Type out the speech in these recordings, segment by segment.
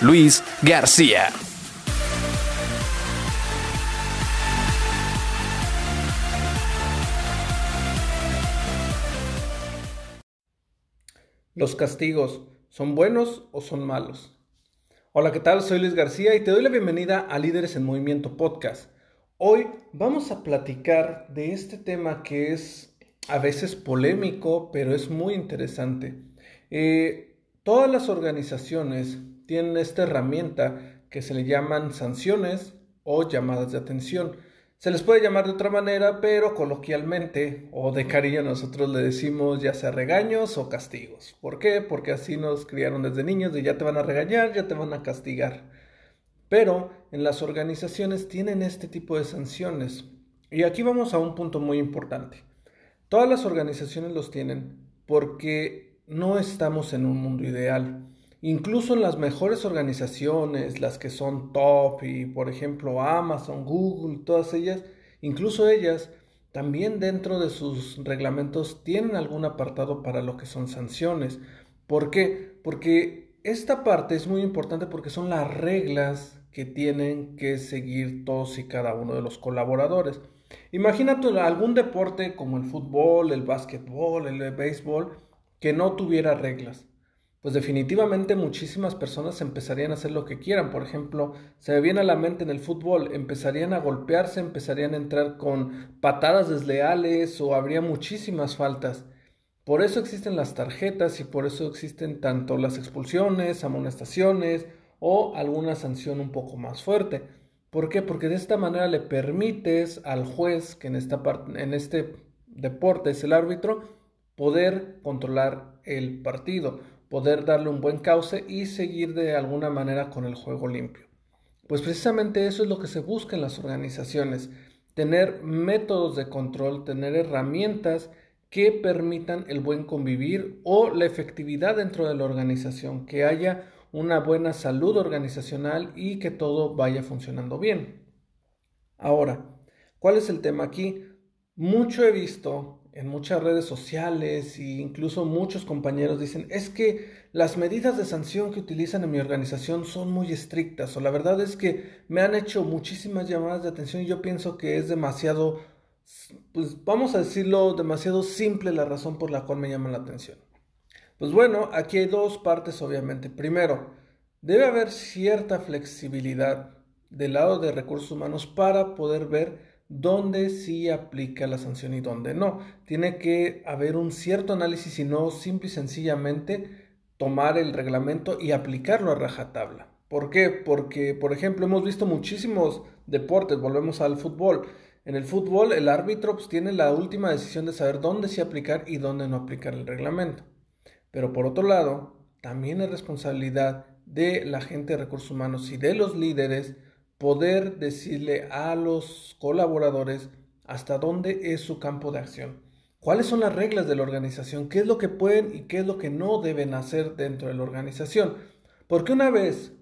Luis García. ¿Los castigos son buenos o son malos? Hola, ¿qué tal? Soy Luis García y te doy la bienvenida a Líderes en Movimiento Podcast. Hoy vamos a platicar de este tema que es a veces polémico, pero es muy interesante. Eh, todas las organizaciones tienen esta herramienta que se le llaman sanciones o llamadas de atención. Se les puede llamar de otra manera, pero coloquialmente o de cariño nosotros le decimos ya sea regaños o castigos. ¿Por qué? Porque así nos criaron desde niños de ya te van a regañar, ya te van a castigar. Pero en las organizaciones tienen este tipo de sanciones. Y aquí vamos a un punto muy importante. Todas las organizaciones los tienen porque no estamos en un mundo ideal. Incluso en las mejores organizaciones, las que son top y por ejemplo Amazon, Google, todas ellas, incluso ellas también dentro de sus reglamentos tienen algún apartado para lo que son sanciones. ¿Por qué? Porque esta parte es muy importante porque son las reglas que tienen que seguir todos y cada uno de los colaboradores. Imagínate algún deporte como el fútbol, el básquetbol, el béisbol, que no tuviera reglas pues definitivamente muchísimas personas empezarían a hacer lo que quieran. Por ejemplo, se me viene a la mente en el fútbol, empezarían a golpearse, empezarían a entrar con patadas desleales o habría muchísimas faltas. Por eso existen las tarjetas y por eso existen tanto las expulsiones, amonestaciones o alguna sanción un poco más fuerte. ¿Por qué? Porque de esta manera le permites al juez, que en, esta en este deporte es el árbitro, poder controlar el partido poder darle un buen cauce y seguir de alguna manera con el juego limpio. Pues precisamente eso es lo que se busca en las organizaciones, tener métodos de control, tener herramientas que permitan el buen convivir o la efectividad dentro de la organización, que haya una buena salud organizacional y que todo vaya funcionando bien. Ahora, ¿cuál es el tema aquí? Mucho he visto en muchas redes sociales e incluso muchos compañeros dicen, es que las medidas de sanción que utilizan en mi organización son muy estrictas o la verdad es que me han hecho muchísimas llamadas de atención y yo pienso que es demasiado, pues vamos a decirlo, demasiado simple la razón por la cual me llaman la atención. Pues bueno, aquí hay dos partes obviamente. Primero, debe haber cierta flexibilidad del lado de recursos humanos para poder ver dónde sí aplica la sanción y dónde no. Tiene que haber un cierto análisis y no simple y sencillamente tomar el reglamento y aplicarlo a rajatabla. ¿Por qué? Porque, por ejemplo, hemos visto muchísimos deportes, volvemos al fútbol. En el fútbol, el árbitro pues, tiene la última decisión de saber dónde sí aplicar y dónde no aplicar el reglamento. Pero por otro lado, también es responsabilidad de la gente de recursos humanos y de los líderes poder decirle a los colaboradores hasta dónde es su campo de acción, cuáles son las reglas de la organización, qué es lo que pueden y qué es lo que no deben hacer dentro de la organización. Porque una vez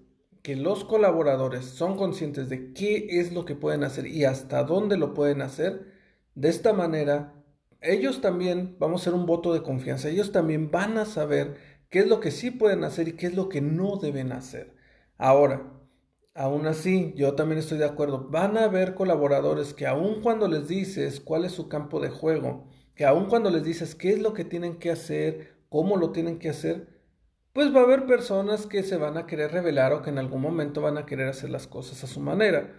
que los colaboradores son conscientes de qué es lo que pueden hacer y hasta dónde lo pueden hacer, de esta manera ellos también, vamos a hacer un voto de confianza, ellos también van a saber qué es lo que sí pueden hacer y qué es lo que no deben hacer. Ahora, Aún así, yo también estoy de acuerdo. Van a haber colaboradores que aun cuando les dices cuál es su campo de juego, que aun cuando les dices qué es lo que tienen que hacer, cómo lo tienen que hacer, pues va a haber personas que se van a querer revelar o que en algún momento van a querer hacer las cosas a su manera.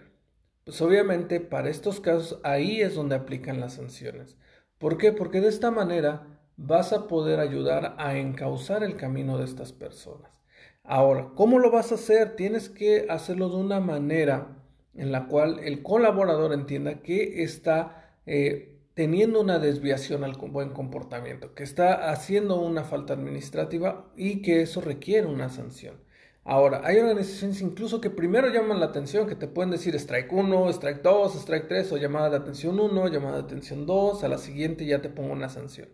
Pues obviamente para estos casos ahí es donde aplican las sanciones. ¿Por qué? Porque de esta manera vas a poder ayudar a encauzar el camino de estas personas. Ahora, ¿cómo lo vas a hacer? Tienes que hacerlo de una manera en la cual el colaborador entienda que está eh, teniendo una desviación al buen comportamiento, que está haciendo una falta administrativa y que eso requiere una sanción. Ahora, hay organizaciones incluso que primero llaman la atención, que te pueden decir strike 1, strike 2, strike 3 o llamada de atención 1, llamada de atención 2, a la siguiente ya te pongo una sanción.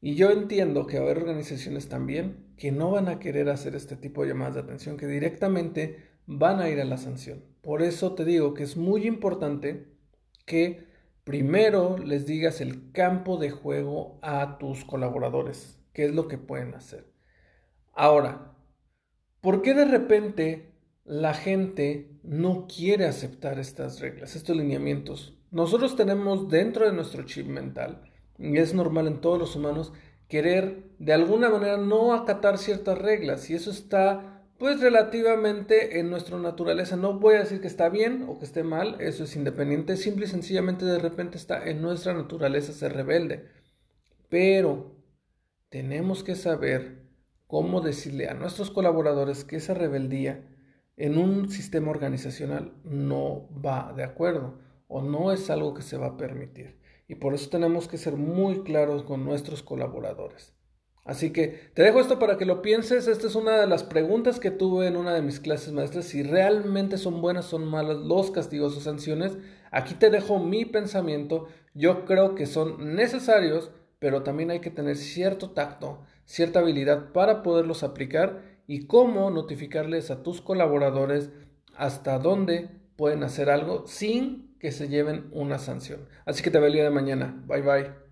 Y yo entiendo que va a haber organizaciones también que no van a querer hacer este tipo de llamadas de atención, que directamente van a ir a la sanción. Por eso te digo que es muy importante que primero les digas el campo de juego a tus colaboradores, qué es lo que pueden hacer. Ahora, ¿por qué de repente la gente no quiere aceptar estas reglas, estos lineamientos? Nosotros tenemos dentro de nuestro chip mental es normal en todos los humanos querer de alguna manera no acatar ciertas reglas y eso está pues relativamente en nuestra naturaleza. No voy a decir que está bien o que esté mal, eso es independiente, simple y sencillamente de repente está en nuestra naturaleza ser rebelde. Pero tenemos que saber cómo decirle a nuestros colaboradores que esa rebeldía en un sistema organizacional no va de acuerdo o no es algo que se va a permitir y por eso tenemos que ser muy claros con nuestros colaboradores. Así que te dejo esto para que lo pienses. Esta es una de las preguntas que tuve en una de mis clases maestras. Si realmente son buenas o son malas los castigos o sanciones. Aquí te dejo mi pensamiento. Yo creo que son necesarios, pero también hay que tener cierto tacto, cierta habilidad para poderlos aplicar y cómo notificarles a tus colaboradores hasta dónde pueden hacer algo sin que se lleven una sanción. Así que te veo el día de mañana. Bye bye.